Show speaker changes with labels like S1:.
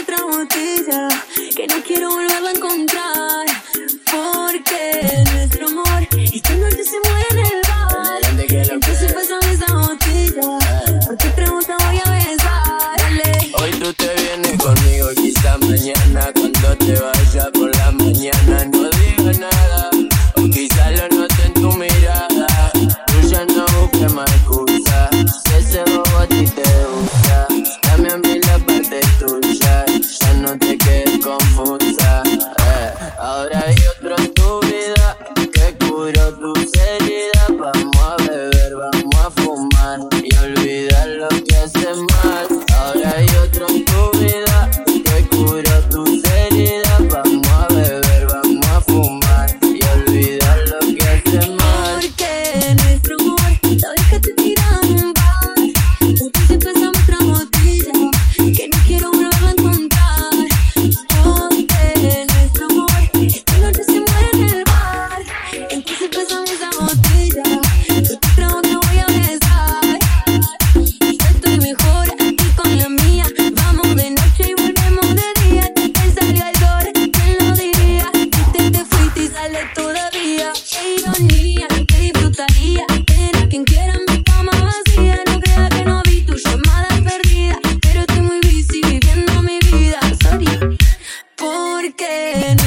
S1: otra botella, que no quiero volverla a encontrar. Porque nuestro amor esta noche se muere en el bar. Entonces pásame esa botella, por tu pregunta voy a besar. Dale.
S2: Hoy tú te vienes conmigo, quizá mañana cuando te vayas again.